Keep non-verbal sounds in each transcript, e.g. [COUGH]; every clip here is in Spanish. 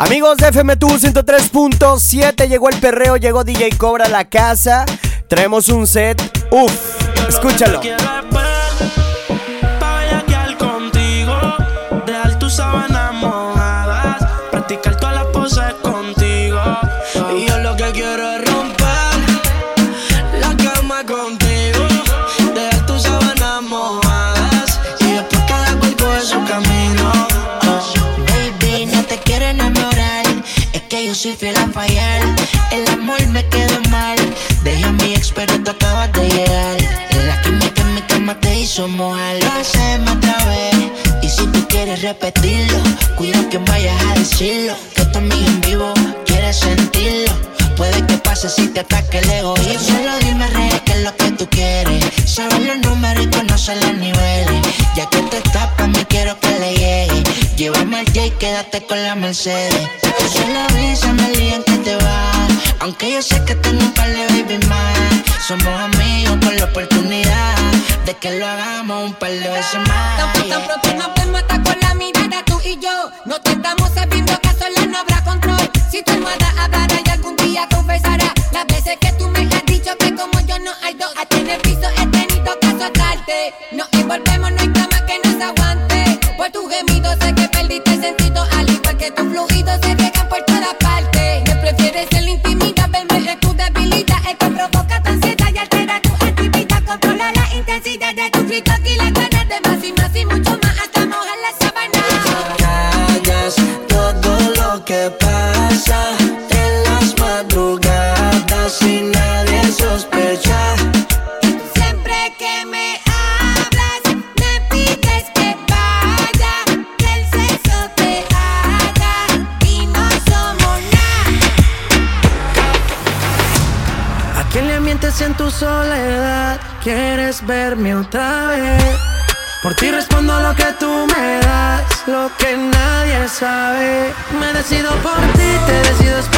Amigos de FM 103.7, llegó el perreo, llegó DJ Cobra a la casa. Traemos un set. Uf, escúchalo. Mojar. Lo hacemos otra vez. Y si tú quieres repetirlo, cuida que vayas a decirlo. Que tu amiga en vivo quiere sentirlo. Puede que pase si te ataque el egoísmo. Solo dime, rey, qué es lo que tú quieres. Sabes los números y conocer los niveles. Ya que te tapas, me quiero que. Llévame al J, quédate con la Mercedes. Solo avísame el día en que te vas. Aunque yo sé que tengo un par de baby más. Somos amigos con la oportunidad de que lo hagamos un par de veces más. Tan, tan pronto nos vemos hasta con la mirada tú y yo. No te estamos sabiendo que sola no habrá control. Si tu almohada hablará y algún día confesará las veces que tú me has dicho que como yo no hay dos. A tener piso he tenido que azotarte. Nos envolvemos, no hay cama que nos aguante. Por tu gemido sé que sentido al igual que tu fluido se Por ti respondo lo que tú me das, lo que nadie sabe. Me decido por ti, te decides por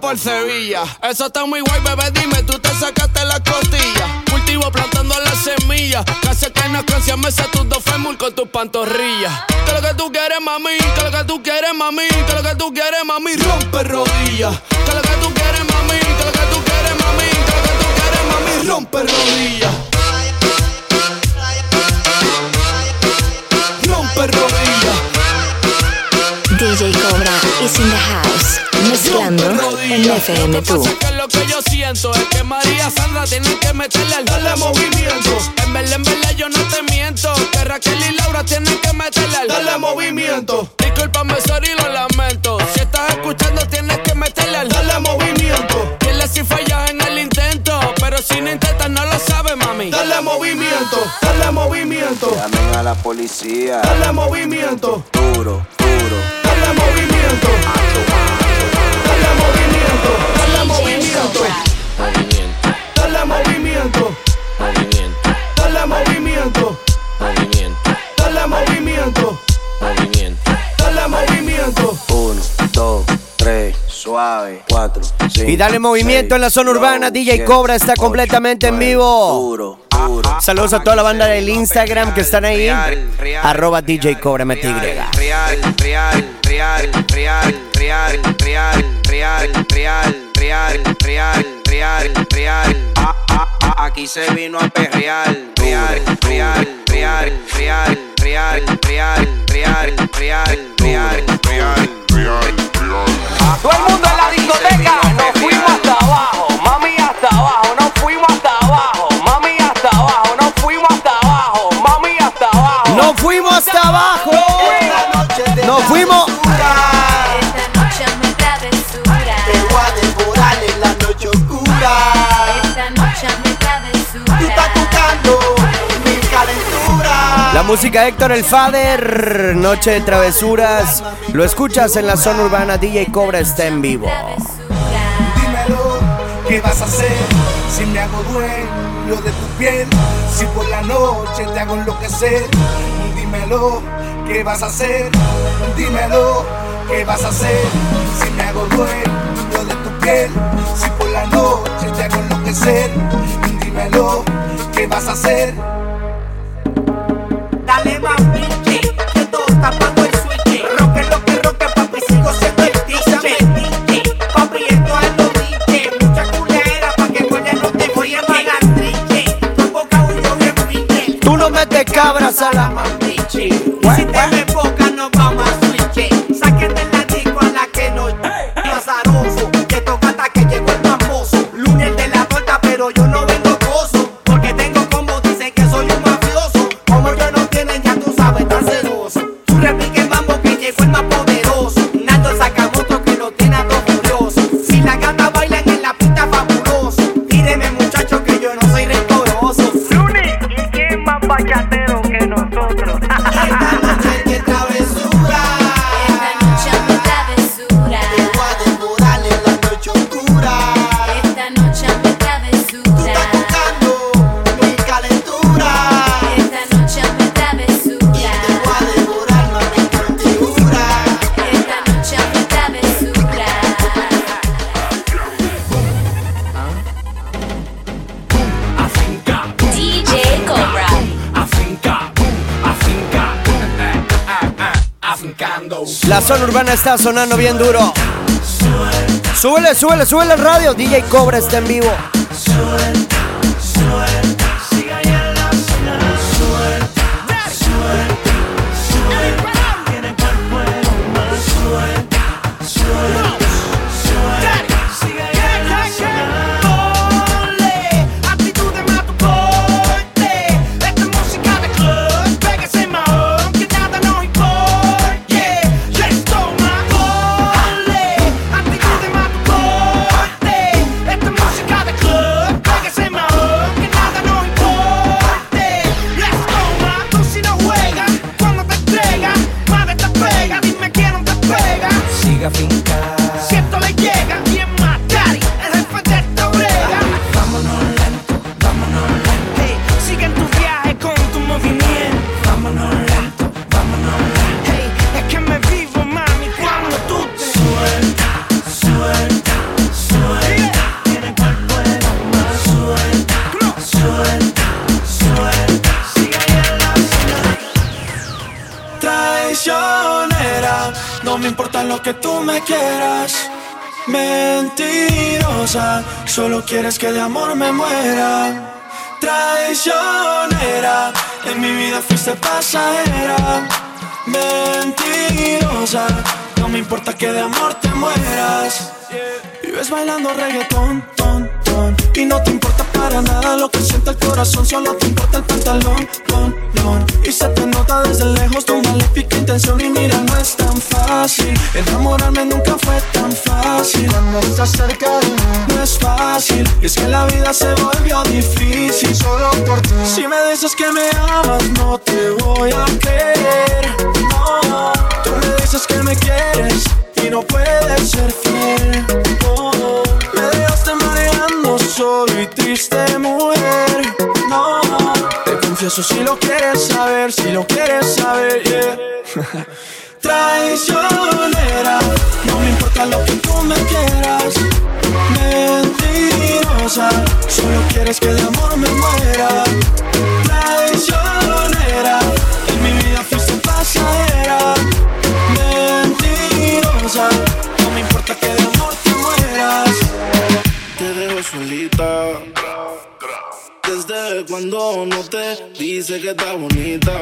Por Sevilla. Eso está muy guay, bebé, dime, tú te sacaste la costilla plantando la semilla. Casi que no canción me tus dos fémur con tus pantorrillas. Que lo que tú quieres, mami, que lo que tú quieres, mami, que lo que tú quieres, mami, rompe rodillas. Que lo que tú quieres, mami, que lo que tú quieres, mami, que lo que tú quieres, mami, rompe rodillas. Rompe rodillas. DJ Cobra is in the en FM Tú. Lo que yo siento es que María Sandra tiene que meterle al dale movimiento. En verdad, en verdad yo no te miento. Que Raquel y Laura tienen que meterle al dale movimiento. Disculpame, sorry, lo lamento. Si estás escuchando, tienes que meterle al dale movimiento. Dile si fallas en el intento. Pero si no intentas, no lo sabes, mami. Dale movimiento, dale movimiento. Llamen a la policía. Dale movimiento. Duro, duro. Dale movimiento. Movimiento. Dale movimiento. Movimiento, Dale movimiento. movimiento, Dale movimiento. movimiento, Dale movimiento. movimiento. Dale movimiento. Uno, dos, tres, suave. Cuatro, cinco. Y dale movimiento en la zona urbana. DJ diez, Cobra está ocho, completamente en vivo. Saludos a toda la banda del Instagram que están ahí. Arroba DJ Cobra MTY. Real, real, real, real, real, real, real, real, real, real, real, real, real. Ah, ah, ah, Aquí se vino a perrear. Real, real, real, real, real, real, real, real, real, real. Todo el mundo en la discoteca, nos fuimos hasta abajo, mami hasta abajo, nos fuimos hasta abajo, mami hasta abajo, nos fuimos hasta abajo, mami hasta abajo. Nos fuimos hasta abajo. Música Héctor el Fader, Noche de Travesuras. Lo escuchas en la zona urbana. DJ Cobra está en vivo. Dímelo, ¿qué vas a hacer si me hago dueño de tu piel? Si por la noche te hago enloquecer. Dímelo, ¿qué vas a hacer? Dímelo, ¿qué vas a hacer si me hago dueño de tu piel? Si por la noche te hago enloquecer. Dímelo, ¿qué vas a hacer? my feet. Zona urbana está sonando bien duro. Súbele, súbele, súbele el radio. DJ Cobra está en vivo. No me importa lo que tú me quieras. Mentirosa, solo quieres que de amor me muera. Traicionera, en mi vida fuiste pasajera. Mentirosa, no me importa que de amor te mueras. Vives bailando reggaetón, ton, Y no te importa para nada lo que siente el corazón, solo te importa el pantalón, ton, ton. Y se te nota desde lejos tu maléfica intención. Y mira, no es tan fácil. Enamorarme nunca fue tan fácil. Cuando estás cerca de mí, no es fácil. Y es que la vida se volvió difícil solo por ti. Si me dices que me amas, no te voy a creer. Confieso si lo quieres saber, si lo quieres saber, yeah. [LAUGHS] Traicionera, no me importa lo que tú me quieras. Mentirosa, solo quieres que de amor me muera. Cuando no te dice que está bonita.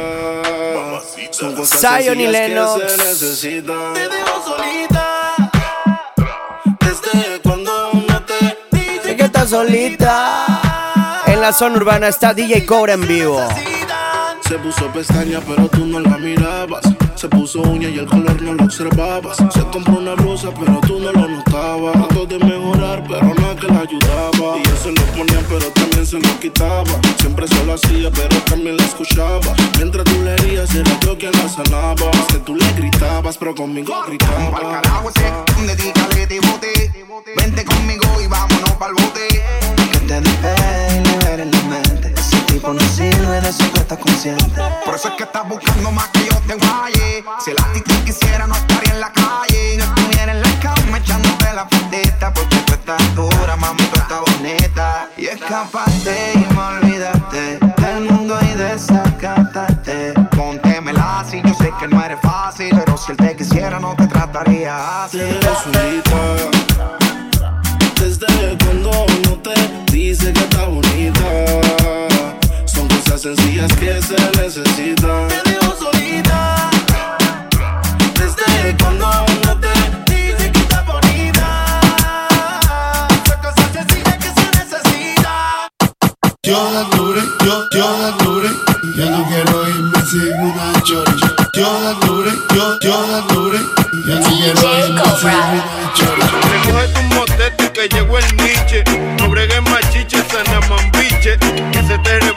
Son cosas Zion y Lennox. que se necesitan. Te dejo solita. Desde cuando no te Sé que estás solita. En la zona urbana está DJ Cobra en vivo. Se puso pestaña, pero tú no la mirabas. Se puso uña y el color no lo observabas. Se compró una blusa, pero tú no lo notabas. Trató de mejorar, pero nada que la ayudaba. Y yo se lo ponía, pero también se lo quitaba. Siempre se lo hacía, pero también la escuchaba. Mientras tú le herías, era yo quien la sanaba. Es que tú le gritabas, pero conmigo gritaba. carajo ese, dedícale de bote. Vente conmigo y vámonos pa'l bote. Que te despegue y libere la mente. Ese tipo no sirve, de eso tú estás consciente. Por eso es que estás buscando más que yo te Si la actitud quisiera, no estaría en la calle. No estuviera en la cama echándote la fundita. Porque tú estás dura, mami, tú estás bonita. Y escapaste y me olvidaste del mundo y desacataste. Póntemela si yo sé que no eres fácil. Pero si él te quisiera, no te trataría así. Te se te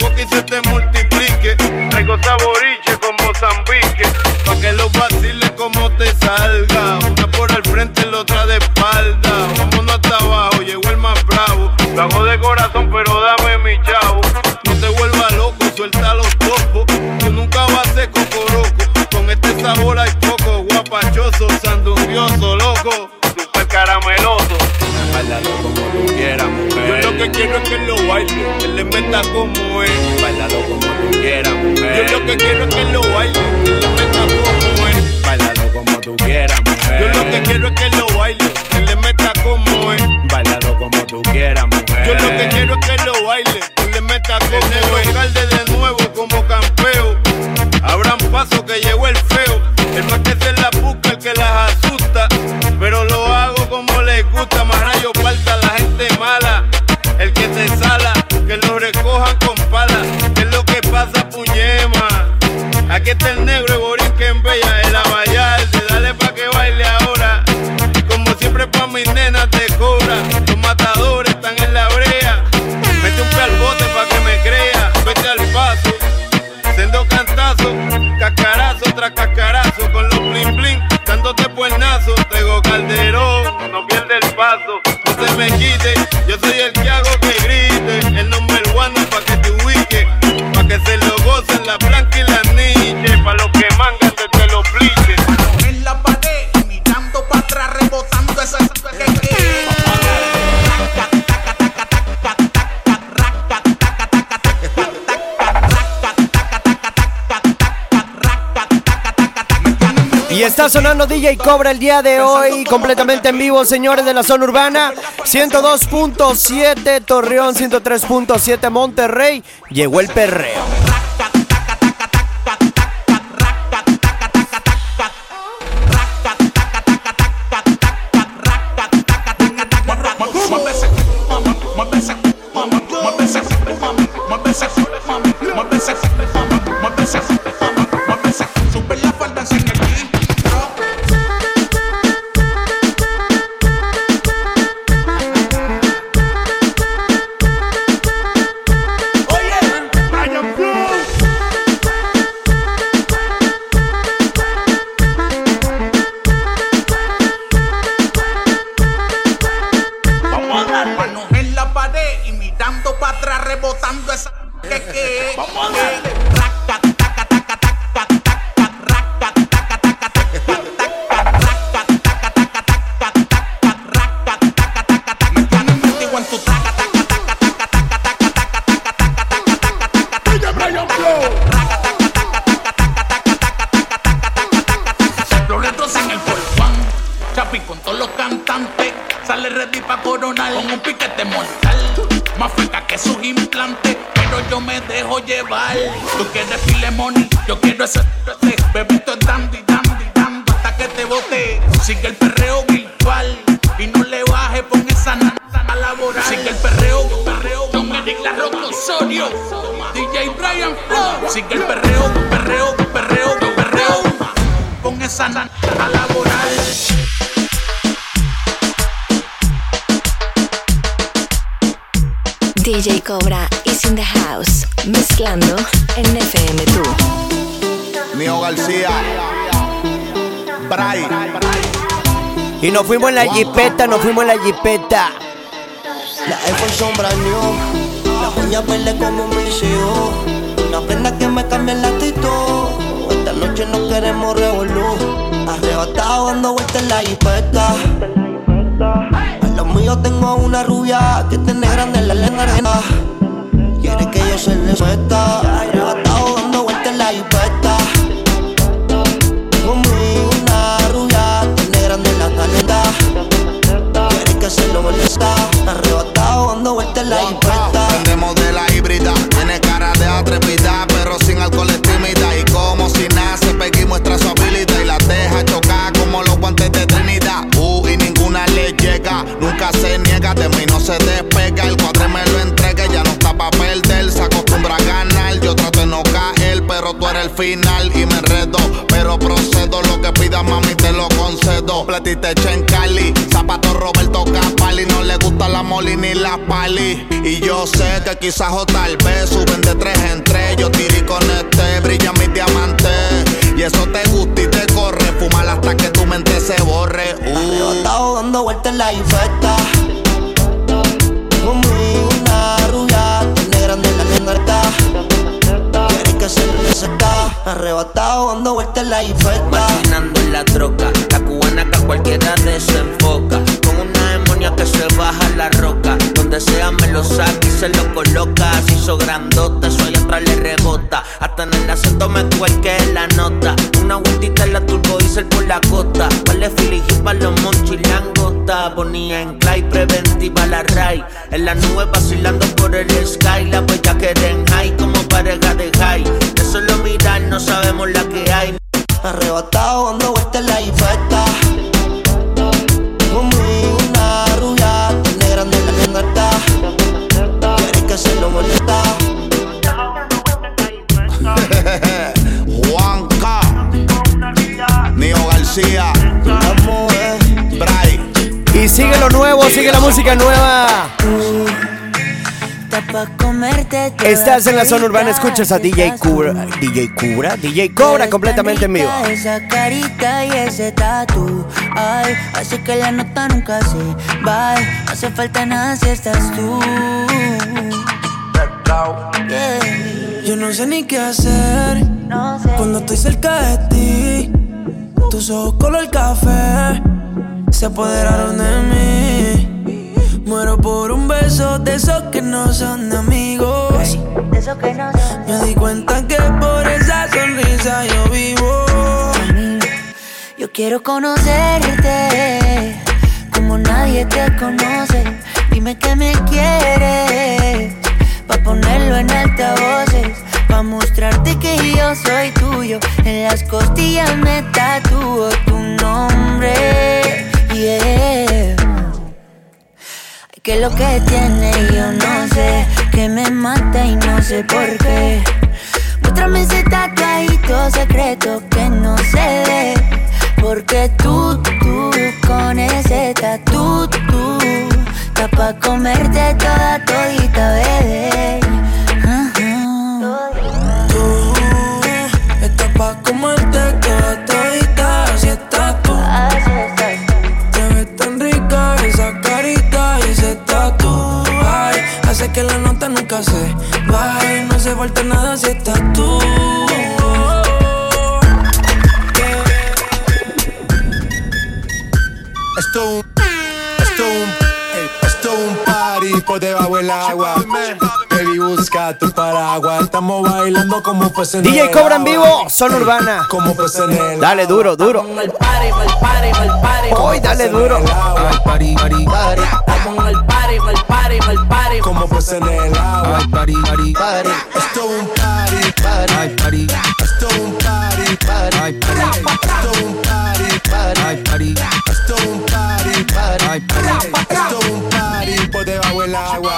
está sonando DJ Cobra el día de hoy, completamente en vivo, señores de la zona urbana. 102.7 Torreón, 103.7 Monterrey. Llegó el perreo. Piquete mortal. Más feca que sus implantes. Pero yo me dejo llevar. Tú quieres filemoni, yo quiero ese. Bebito es dandy, dandy, dandy. Hasta que te bote. Sigue el perreo virtual. Y no le baje, pon esa nana a laborar. Sigue el perreo, perreo. Don Eric La Roca Osorio. DJ Brian Flow. Sigue el perreo, perreo, perreo, perreo. Pon esa nana a DJ Cobra is in the house, mezclando en FM2. Nio García. Bray. Y nos fuimos en la jipeta, nos fuimos en la jipeta. La iPhone sombra new, la uña verde como mis hijos. Una prenda que me cambia el actitud. Esta noche no queremos revolú. Arrebatado dando vueltas en la jipeta. A lo mío tengo una rubia que tiene grande la lengua. Quiere que yo se le suelta. Arrebatado dando vueltas en la jipeta. Conmigo una rubia tiene grande la caleta. Quiere que se lo molesta. Arrebatado dando vueltas en la jipeta. Vendemos de la híbrida, tiene cara de atrevida, pero sin alcohol es tímida. Y como si nace, Peggy muestra su habilidad y la deja chocar como los guantes de Trinidad. Uh, y ninguna le llega, niega, de mí no se despega. El cuadre me lo entrega, ya no está pa' perder, se acostumbra a ganar. Yo trato de no caer, pero tú eres el final y me enredo. Pero procedo, lo que pidas, mami, te lo concedo. Platita hecha en Cali, zapato Roberto Capali, no le gusta la moli ni la pali. Y yo sé que quizás o tal vez suben de tres en tres. Yo tiré con este, brilla mi diamante. Y eso te gusta y te corre, fumar hasta que tu mente se borre. Uh. Arrebatado dando vueltas en la infesta. Conmigo una rubia, tiene grande la lengua. Quiere que se le seca. Arrebatado dando vueltas en la infesta. Maquinando en la troca, la cubana que a cualquiera desenfoca. Que se baja la roca. Donde sea me lo saca y se lo coloca. Se hizo grandote, eso allá atrás le rebota. Hasta en el acento me cuelque la nota. Una vueltita en la turbo diesel por la costa. Vale filigi para los monchis langota. Ponía en clay preventiva la ray. En la nube vacilando por el sky. La bella que en high como pareja de high. De solo mirar no sabemos la que hay. Arrebatado dando vueltas en la infesta. Conmigo Nio García, Bray. Y sigue lo nuevo, sigue la música nueva. Estás en la zona urbana, escuchas a DJ Cobra. DJ Cobra, DJ Cobra completamente en vivo. Esa carita y ese tatu, ay, hace que la nota nunca se va. No hace falta nada si estás tú. Yeah. Yo no sé ni qué hacer cuando estoy cerca de ti. Tus ojos color café se apoderaron de mí. Muero por un beso de esos que no son amigos. Me di cuenta que por esa sonrisa yo vivo. Yo quiero conocerte como nadie te conoce. Dime que me quieres, pa' ponerlo en altavoces. Pa' mostrarte que yo soy tuyo. En las costillas me tatúo tu nombre. Yeah. Que lo que tiene yo no sé, que me mata y no sé por qué. Muéstrame ese tatuadito secreto que no se falta nada si bailando como pues en DJ el Cobra en agua. vivo, zona urbana. Como pues en el Dale duro, duro. Hoy dale duro. Party, party. Como pues en el agua. party, party, party. Esto es un party, party, party. Esto es un party, party, party. Esto es un party, party, party. Esto es un party, party, party. Esto es un party por debajo del agua.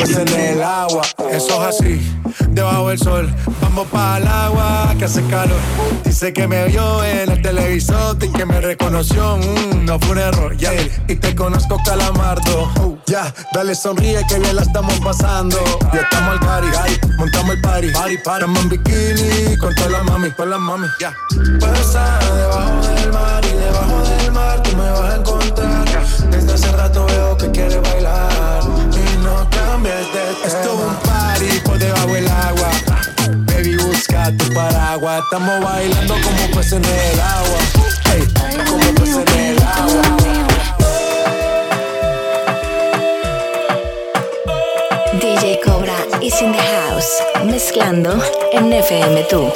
Pues en el agua. Eso es así, debajo del sol. Vamos para el agua que hace calor. Dice que me vio en el televisor y que me reconoció. Mm, no fue un error, ya. Y te conozco, calamardo. Oh, ya, dale sonríe que bien la estamos pasando. Ya estamos al party, montamos el party. Party, party. Estamos en bikini con todas las mami, con las mami. Ya. Pasa debajo del mar y debajo del mar tú me vas a encontrar. Desde hace rato veo que quieres bailar conviertes. Es un party por debajo del agua. Baby, busca tu paraguas. Estamos bailando como peces en el agua. Como peces en el agua. DJ Cobra is in the house, mezclando en FM2.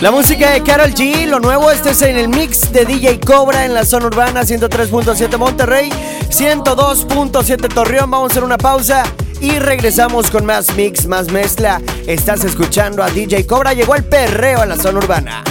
La música de Carol G, lo nuevo, este es en el mix de DJ Cobra en la zona urbana 103.7 Monterrey, 102.7 Torreón. Vamos a hacer una pausa y regresamos con más mix, más mezcla. Estás escuchando a DJ Cobra, llegó el perreo a la zona urbana.